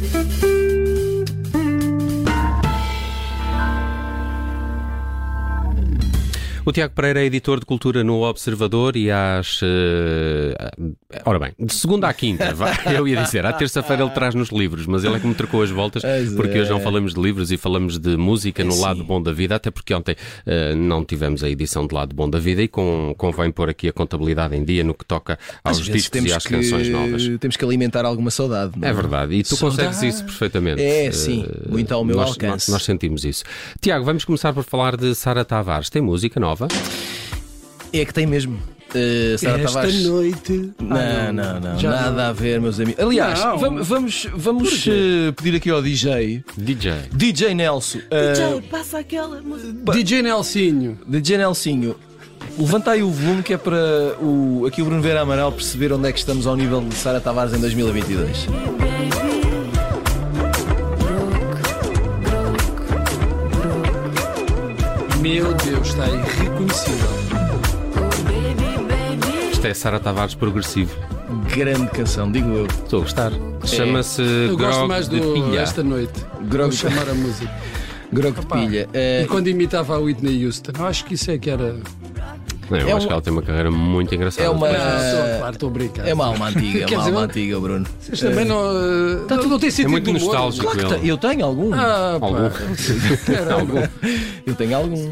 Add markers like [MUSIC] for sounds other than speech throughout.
thank you O Tiago Pereira é editor de cultura no Observador e às. eh, ora bem, de segunda à quinta, [LAUGHS] vá, eu ia dizer, à terça-feira ele traz-nos livros, mas ele é que me trocou as voltas, Pois porque hoje não é. falamos de livros e falamos de música no Sim. lado bom da vida, até porque ontem eh, não tivemos a edição de lado bom da vida e com, convém pôr aqui a contabilidade em dia no que toca aos Às discos e às canções novas. Temos que alimentar alguma saudade. não É verdade, e tu Saudade. consegues isso perfeitamente. É, sim, Eh, muito ao meu nós, alcance. Nós, nós sentimos isso. Tiago, vamos começar por falar de Sara Tavares. Tem música nova? É que tem mesmo. Uh, Sara Esta Tavares. noite. Não, Ah, não, não, Já nada a ver, meus amigos. Aliás, Não. vamos, vamos, vamos eh, pedir aqui ao DJ, DJ. DJ Nelson, eh, DJ, passa aquela música. DJ Nelsinho. DJ Nelsinho, levanta aí o volume que é para o, aqui o Bruno Vera Amaral perceber onde é que estamos ao nível de Sara Tavares em 2022. Meu Deus, está irreconhecível. Isto é Sara Tavares progressivo. Grande canção, digo eu. Estou a gostar. Chama-se Eu gosto mais de do Pilha. Esta Noite. Grog- Vou chamar a música. [LAUGHS] Grog de Opa, pilha. Eh, E quando imitava a Whitney Houston, acho que isso é que era. Não, eu É acho um- que ela tem uma carreira muito engraçada. É uma-. Estou Eh, a a brincar. é uma alma antiga, é uma alma antiga, Bruno. Vocês também não. eh, Tá não, não sentido muito nostálgico. Claro que eu tenho algum. Ah. Algum. Eu tenho algum.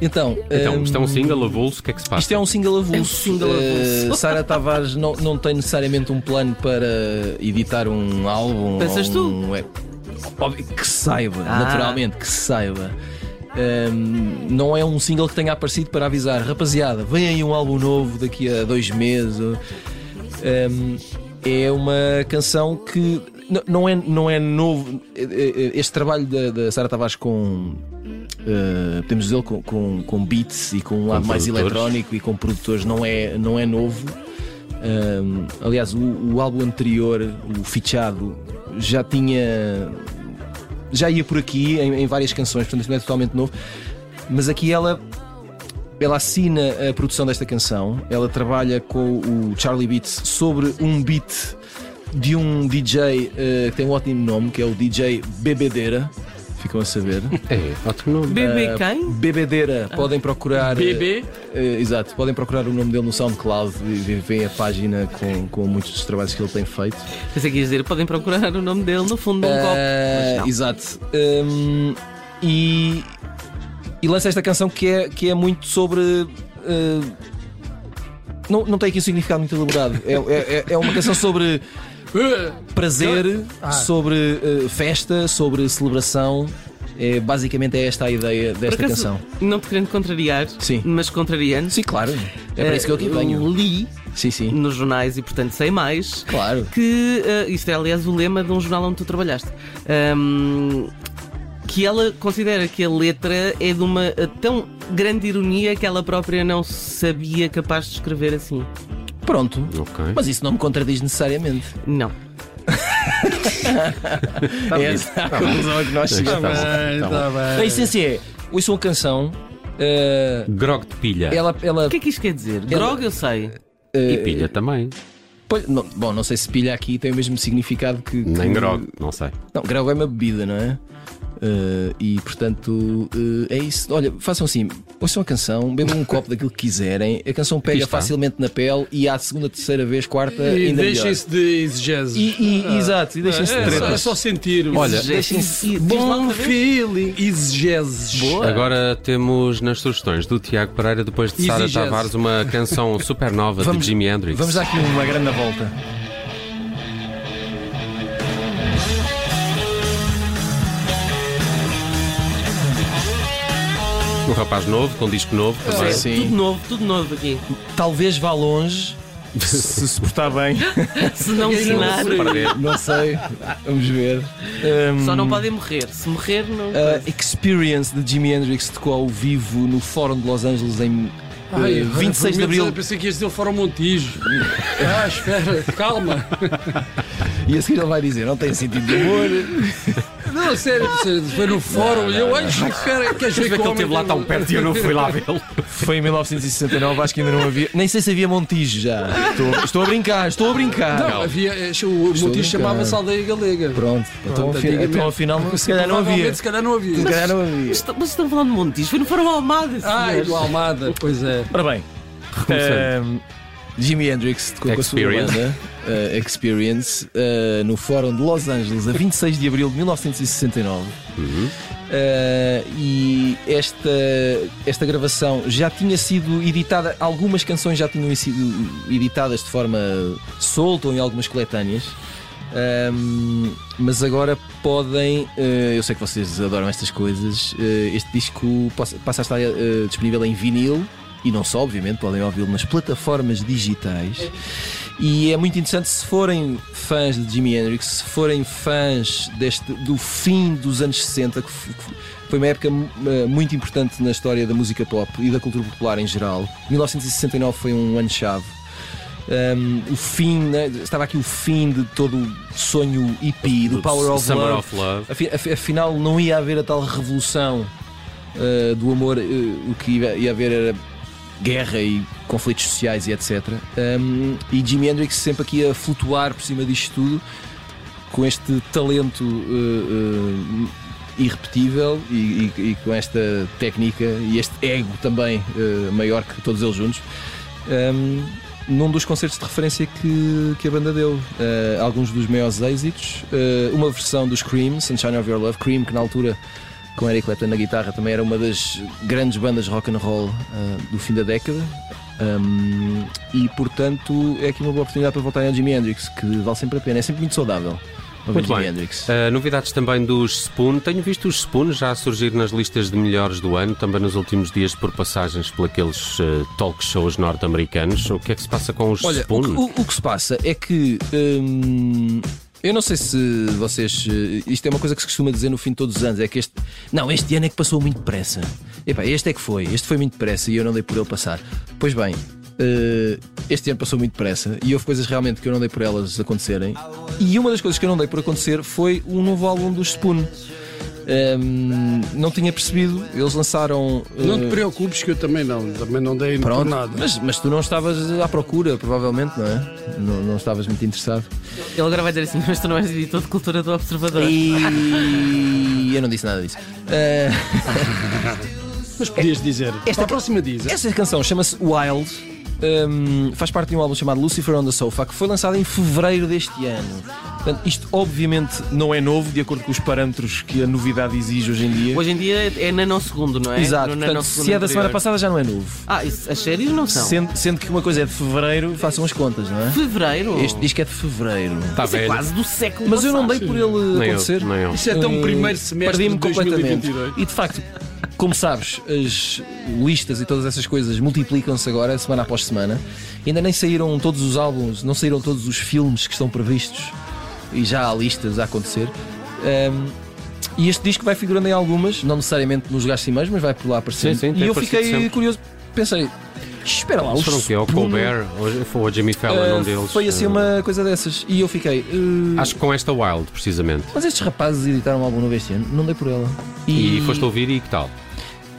Então, Então, hum, isto é um single avulso, o que é que se passa? Isto é um single avulso. É um single Eh, avulso. Sara Tavares não, não tem necessariamente um plano para editar um álbum. Pensas ou tu? um- é- que se saiba, Ah. naturalmente, que se saiba. Hum, não é um single que tenha aparecido para avisar, rapaziada, vem aí um álbum novo daqui a dois meses. Hum, é uma canção que não é, não é novo. Eh, eh, Este trabalho da, da Sara Tavares com. eh, podemos dizer com, com, com beats e com um lado mais eletrónico e com produtores não é, não é novo. Hum, aliás, o, o álbum anterior, o Fichado, já tinha. Já ia por aqui em, em várias canções, portanto, não é totalmente novo. Mas aqui ela ela assina a produção desta canção, ela trabalha com o Charlie Beats sobre um beat de um DJ eh, que tem um ótimo nome, que é o DJ Bebedeira. Ficam a saber. É, ótimo nome. Bebê Eh, quem? Bebedeira. Podem procurar. eh, BB. eh, exato, podem procurar o nome dele no SoundCloud e veem a página com, com muitos dos trabalhos que ele tem feito. Pensei que ias dizer, podem procurar o nome dele no fundo de um copo. Mas não. exato. Hum, e, e lança esta canção que é, que é muito sobre. eh, não, não tem aqui um significado muito elaborado. É, é, é uma canção sobre prazer, Ah. sobre eh, festa, sobre celebração. É, basicamente é esta a ideia desta acaso, canção. Não te querendo contrariar, Sim. mas contrariando. Sim, claro. É para isso que eu aqui eh, venho. li Sim, sim. nos jornais e, portanto, sei mais. Claro. Que eh, isto é, aliás, o lema de um jornal onde tu trabalhaste. Ahm, que ela considera que a letra é de uma tão grande ironia que ela própria não sabia capaz de escrever assim. Pronto. Ok. Mas isso não me contradiz necessariamente. Não. [LAUGHS] é essa a conclusão a que nós Tá chegamos. bom, bem, tá tá bom. bem. A essência é: ouçam a canção. eh, Grog de pilha. ela. ela O que é que isto quer dizer? Grog eu sei. E pilha também. pois, não- bom, não sei se pilha aqui tem o mesmo significado que. Nem que- grog, não sei. Não, grog é uma bebida, não é? Eh, e portanto eh, é isso. Olha, façam assim: ouçam a canção, bebam um copo daquilo que quiserem. A canção pega facilmente na pele e à segunda, terceira vez, quarta, E ainda deixem-se de exegeses. E, e- exato, e deixem-se de é, só, é tretas. só sentir. Olha. E- lá Bom feeling. Exegeses. Boa. Agora temos nas sugestões do Tiago Pereira, depois de Sara. Tavares, uma canção [LAUGHS] super nova Vamos- de Jimi Hendrix. Vamos dar aqui uma grande volta. Um rapaz novo, com disco novo também. Sim. Tudo novo, tudo novo aqui. Talvez vá longe. Se se portar bem, [LAUGHS] Se não ensinar, não sei. Vamos ver. só Um, não podem morrer. Se morrer, não. A Experience de Jimi Hendrix tocou ao vivo no Fórum de Los Angeles em Ai, eh, 26 de ai, Abril. Pensei que ias dizer o Fórum Montijo. Ah, espera, calma. E a seguir ele vai dizer: não tem sentido de humor. [LAUGHS] Não, sério, sério, foi no fórum e eu acho que queres Queres ver ver que ele esteve lá tão perto e eu não fui lá [LAUGHS] vê-lo? Foi em 1969, acho que ainda não havia. Nem sei se havia Montijo já. Estou, estou a brincar, estou a brincar. Não, havia, eh, o brincando. chamava-se Aldeia Galega. Pronto, então, afi- antigamente. então afinal se calhar não havia. Se calhar não havia. Se calhar não havia. Mas, mas estão falando de Montijo, foi no Fórum Almada. Ai, senhores. do Almada, pois é. Ora bem, ehm, Jimi Hendrix tocou com a sua Experience. banda eh, Experience eh, no Fórum de Los Angeles a 26 de abril de 1969. Uhum. Eh, e esta, esta gravação já tinha sido editada, algumas canções já tinham sido editadas de forma solta ou em algumas coletâneas. Ahm, mas agora podem, eh, eu sei que vocês adoram estas coisas. eh, este disco passa passa a estar eh, disponível em vinil e não só, obviamente, podem ouvi-lo nas plataformas digitais. E é muito interessante se forem fãs de Jimi Hendrix, se forem fãs deste, do fim dos anos 60, que foi uma época eh, muito importante na história da música pop e da cultura popular em geral. 1969 foi um ano-chave. Um, o fim, né, estava aqui o fim de todo o sonho hippie, do Power of Summer Love. of Love. Afi- afi- Afinal, não ia haver a tal revolução uh, do amor, uh, o que ia, ia haver era guerra e conflitos sociais e etc. Um, e Jimi Hendrix sempre aqui a flutuar por cima disto tudo, com este talento uh, uh, irrepetível e, e- e com esta técnica e este ego também uh, maior que todos eles juntos. Um, num dos concertos de referência que, que a banda deu, Uh, alguns dos maiores êxitos, uh, uma versão dos Cream, Sunshine of Your Love, Cream, que na altura com Eric Clapton na guitarra também era uma das grandes bandas rock and roll uh, do fim da década. Um, e portanto é aqui uma boa oportunidade para voltarem ao Jimi Hendrix, que vale sempre a pena, é sempre muito saudável. Muito Jimi bem. Hendrix. Uh, novidades também dos Spoon. Tenho visto os Spoon já surgir nas listas de melhores do ano, também nos últimos dias por passagens por aqueles uh, talk shows norte-americanos. O que é que se passa com os Olha, o Spoon? que, o- o que se passa é que hum, eu não sei se vocês. eh, Isto é uma coisa que se costuma dizer no fim de todos os anos: é que este. Não, este ano é que passou muito depressa. Epá, este é que foi, este foi muito depressa e eu não dei por ele passar. Pois bem. eh, este ano passou muito depressa e houve coisas realmente que eu não dei por elas acontecerem. E uma das coisas que eu não dei por acontecer foi o novo álbum dos Spoon. Não tinha percebido, eles lançaram. Não te preocupes que eu também não, também não dei por Pronto, nada. mas, mas tu não estavas à procura, provavelmente, não é? Não, não estavas muito interessado. Ele agora vai dizer assim: Mas tu não és editor de cultura do Observador. E eu não disse nada disso. Eh, [LAUGHS] Mas podias dizer. Esta próxima diz. essa canção chama-se Wild. Hum, faz parte de um álbum chamado Lucifer on the Sofa que foi lançado em fevereiro deste ano. Portanto, isto obviamente não é novo, de acordo com os parâmetros que a novidade exige hoje em dia. Hoje em dia é nanosegundo, não é? Exato, No portanto, se é da semana passada já não é novo. Ah, isso, as séries não são. Sendo, sendo que uma coisa é de fevereiro, façam as contas, não é? Fevereiro. Este disco é de fevereiro. Está Isso é quase do século Mas eu não passado. dei por ele Nem eu, acontecer. nem eu. Isso é tão Hum, primeiro semestre Perdi-me de completamente. 2022. E de facto, como sabes, as listas e todas essas coisas multiplicam-se agora, semana após semana. E ainda nem saíram todos os álbuns, não saíram todos os filmes que estão previstos. E já há listas a acontecer. Ahm, e este disco vai figurando em algumas, não necessariamente nos lugares cimeiros, mas vai por lá aparecendo. Sim, sim, tem e eu fiquei sempre. curioso. Pensei, espera lá, os foram o quê? O Colbert? Ou foi o Jimmy Fallon, um ah, deles? Foi assim Ah, uma coisa dessas. E eu fiquei. eh, Acho que com esta Wild, precisamente. Mas estes rapazes editaram um álbum novo este ano, não dei por ela. E, foste ouvir e que tal?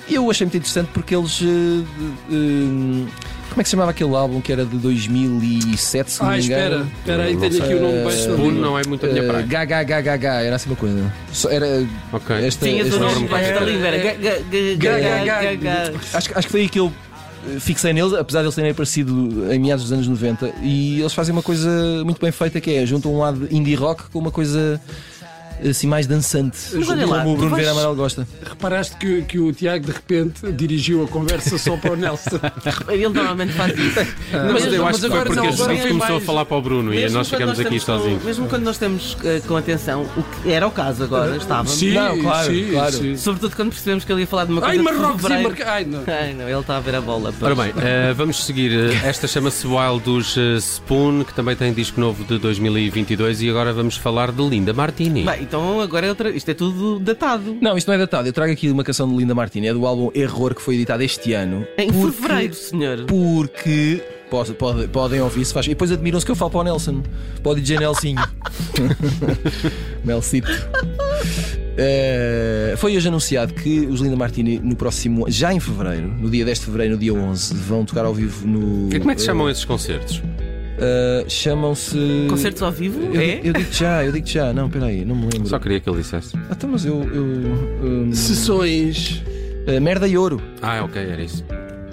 Eu achei muito interessante porque eles. eh, eh, como é que se chamava aquele álbum que era de 2007, se não Ah, me engano? espera, espera aí, tenho aqui o nome Spoon escondido. não é muito a minha praia. GHGHH, era assim uma coisa. Só era Ok. esta, Tinhas esta- o nome debaixo da qual língua. Era era. ga- ga- ga- ga- ga- ga- ga- acho, que- acho que foi aí que eu fixei neles, apesar de eles terem aparecido em meados dos anos 90. E eles fazem uma coisa muito bem feita que é juntam um lado de indie rock com uma coisa assim mais dançante. Mas olha lá, como o Bruno vais- Vieira Amaral gosta. Reparaste que, que o Tiago de repente dirigiu a conversa só para o Nelson. [LAUGHS] Ele normalmente faz isso. Mas eu acho que foi porque não, a gente começou a mais- falar para o Bruno e Mesmo nós quando ficamos aqui estamos com- sozinhos. mesmo quando nós estamos eh, com atenção, o que era o caso agora, estávamos. Sim, Não, claro, sim, claro. sim. Sobretudo quando percebemos que ele ia falar de uma Ai, coisa de Marrocos e. Marca... Ai, não. Ai, não, ele está a ver a bola. Ora pois. bem, eh, vamos seguir. Eh, Esta chama-se Wild dos Spoon, que também tem disco novo de 2022 e agora vamos falar de Linda Martini. Bem, então agora é outra. Isto é tudo datado. Não, isto não é datado. Eu trago aqui uma canção de Linda Martini, é do álbum Error que foi editado este ano. Em porque- fevereiro, senhor. Porque pode- pode- podem ouvir se faz. E depois admiram-se que eu falo para o Nelson. O DJ Nelsinho. [LAUGHS] Nelsito. Eh, foi hoje anunciado que os Linda Martini, no próximo, já em fevereiro, no dia 10 de fevereiro, no dia 11, vão tocar ao vivo no. E como é que se chamam esses concertos? Eh, Chamam-se. Concertos ao vivo? Eu, é? digo- eu digo já, eu digo já. Não, peraí, não me lembro. Só queria que ele dissesse. Ah, então, mas eu. eu hum, Sessões. eh, Merda e Ouro. Ah, ok, era isso.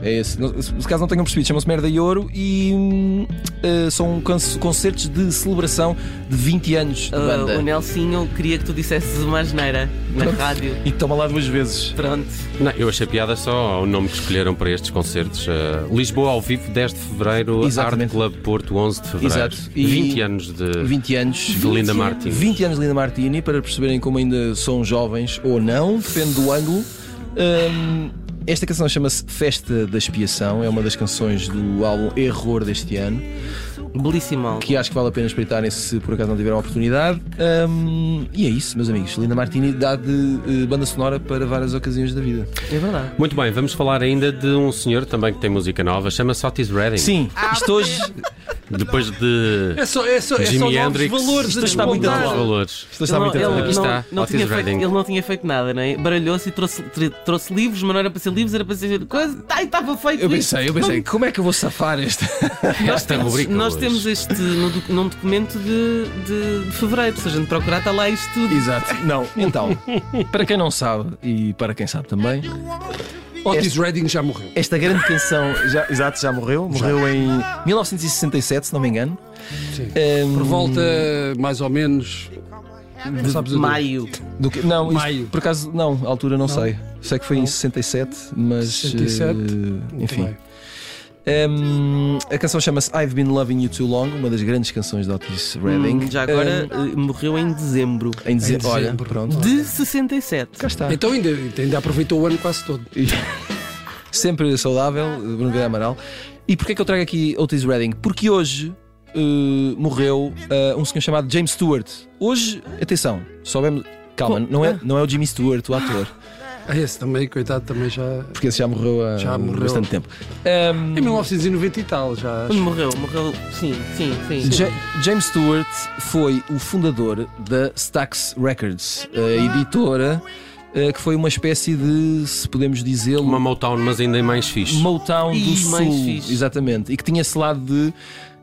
É esse. Não- Se caso não tenham percebido, chamam-se Merda e Ouro e eh, são concertos de celebração de 20 anos de banda. o Nelsinho queria que tu dissesses uma asneira na rádio. E toma lá duas vezes. Pronto. Não, eu achei piada só ao nome que escolheram para estes concertos. Uh, Lisboa ao vivo, 10 de fevereiro, Art Exatamente. Club Porto, 11 de fevereiro. Exato. E- 20 anos de. 20 anos. De Linda Martini. 20 anos de Linda Martini, para perceberem como ainda são jovens ou não, depende do ângulo. Hum, esta canção chama-se Festa da Expiação, é uma das canções do álbum Error deste ano, Belíssimo álbum. que acho que vale a pena espreitarem se por acaso não tiveram a oportunidade. Hum, e é isso, meus amigos. Linda Martini dá de eh, banda sonora para várias ocasiões da vida. É verdade. Muito bem, vamos falar ainda de um senhor também que tem música nova, chama-se Otis Redding. Sim, isto hoje Depois de. É só, é só, é só Jimi Hendrix. valores Isto a está muito atual. valores. isto está Ele muito ele Aqui está, não, não tinha feito, ele não tinha feito nada, não é? Baralhou-se e trouxe, trouxe livros, mas não era para ser livros, era para ser coisa. Ai, estava feito Eu pensei, eu pensei, como é que eu vou safar esta? Nós Esta temos, rubrica nós hoje. temos este num documento de, de, de fevereiro. Se a gente procurar, está lá isto tudo. Exato. Não, então, para quem não sabe e para quem sabe também, Otis Redding já morreu. esta grande canção, já, [LAUGHS] exato, já morreu. Morreu em 1967, se não me engano. Sim. Ehm, Por volta, mais ou menos. Não sabes? Maio. do que- não, isto, Maio. por acaso, não, a altura não, sei. Sei que foi em Não. 67, mas. 67? eh, Muito enfim. Ehm, a canção chama-se I've Been Loving You Too Long, uma das grandes canções de Otis Redding. Hum, já agora Ehm, eh, morreu em dezembro em dezembro. Em Olha, dezembro. pronto. de 67. Cá está. Então ainda, ainda aproveitou o ano quase todo. [LAUGHS] Sempre saudável, Bruno Vieira Amaral. E porquê que eu trago aqui Otis Redding? Porque hoje eh, morreu eh, um senhor chamado James Stewart. Hoje, atenção, soubemos. Calma, não é, não é o Jimmy Stewart, o ator, Ah, esse também, coitado, também já. porque esse já morreu há Já morreu. bastante tempo. Ehm, Em 1990 e tal, já. Quando morreu, morreu. Sim, sim, sim. Ja- James Stewart foi o fundador da Stax Records, a editora eh, que foi uma espécie de, se podemos dizê-lo, Uma Motown, mas ainda é mais fixe. Motown do Sul. mais fixe. Exatamente. E que tinha esse lado de.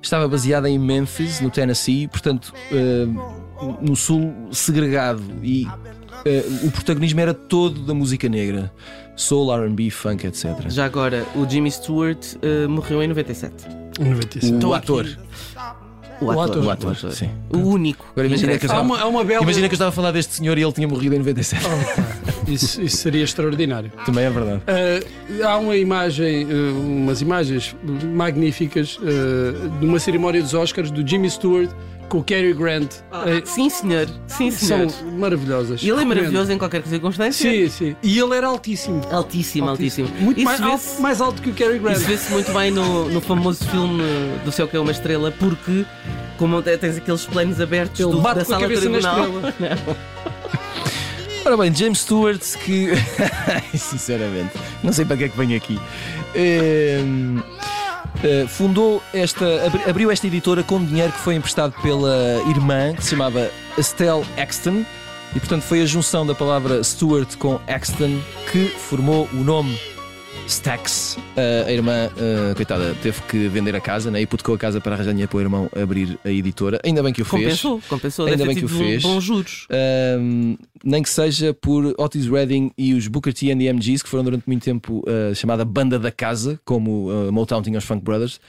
Estava baseada em Memphis, no Tennessee, portanto, eh, no Sul segregado. E eh, o protagonismo era todo da música negra: soul, RB, funk, etc. Já agora, o Jimmy Stewart eh, morreu em 97. Em 97. O Estou ator. O ator. O ator, sim. O único. Agora imagina que estava, uma, bela. imagina que eu estava a falar deste senhor e ele tinha morrido em 97. Oh, isso, isso seria extraordinário. Também é verdade. Ah, há uma imagem, ah, umas imagens magníficas ah, de uma cerimónia dos Oscars do Jimmy Stewart com o Cary Grant. Ah, Sim, senhor. Sim, senhor. são maravilhosas. Ele é maravilhoso em qualquer circunstância. Sim, sim. E ele era altíssimo. Altíssimo, altíssimo. Muito Isso mais alto, mais alto que o Cary Grant. Isso vê-se muito bem no, no famoso filme do Céu que é uma estrela, porque como te- tens aqueles planos abertos Ele do, bate da com a sala cabeça na tribunal. estrela. [LAUGHS] Ora bem, James Stewart, que. [LAUGHS] Sinceramente, não sei para que é que venho aqui. Ehm, eh, fundou esta. abri- abriu esta editora com dinheiro que foi emprestado pela irmã, que se chamava Estelle Axton. E portanto foi a junção da palavra Stewart com Axton que formou o nome Stax. A irmã, coitada, teve que vender a casa né, e hipotecou a casa para arranjar dinheiro para o irmão abrir a editora. Ainda bem que o fez. Compensou, compensou. Ainda bem que o fez. bons juros. Um, nem que seja por Otis Redding e os Booker T and the MGs, que foram durante muito tempo uh, chamada banda da casa, como uh, Motown tinha os Funk Brothers,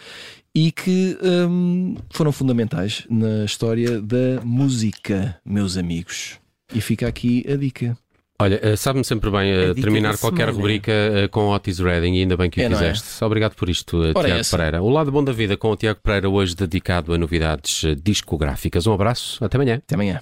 e que um, foram fundamentais na história da música, meus amigos. E fica aqui a dica. Olha, eh, sabe-me sempre bem eh, terminar qualquer semana. rubrica eh, com Otis Redding e ainda bem que o É, não é? fizeste. Obrigado por isto, Ora, Tiago essa. Pereira. O lado bom da vida com o Tiago Pereira, hoje dedicado a novidades discográficas. Um abraço, até amanhã. Até amanhã.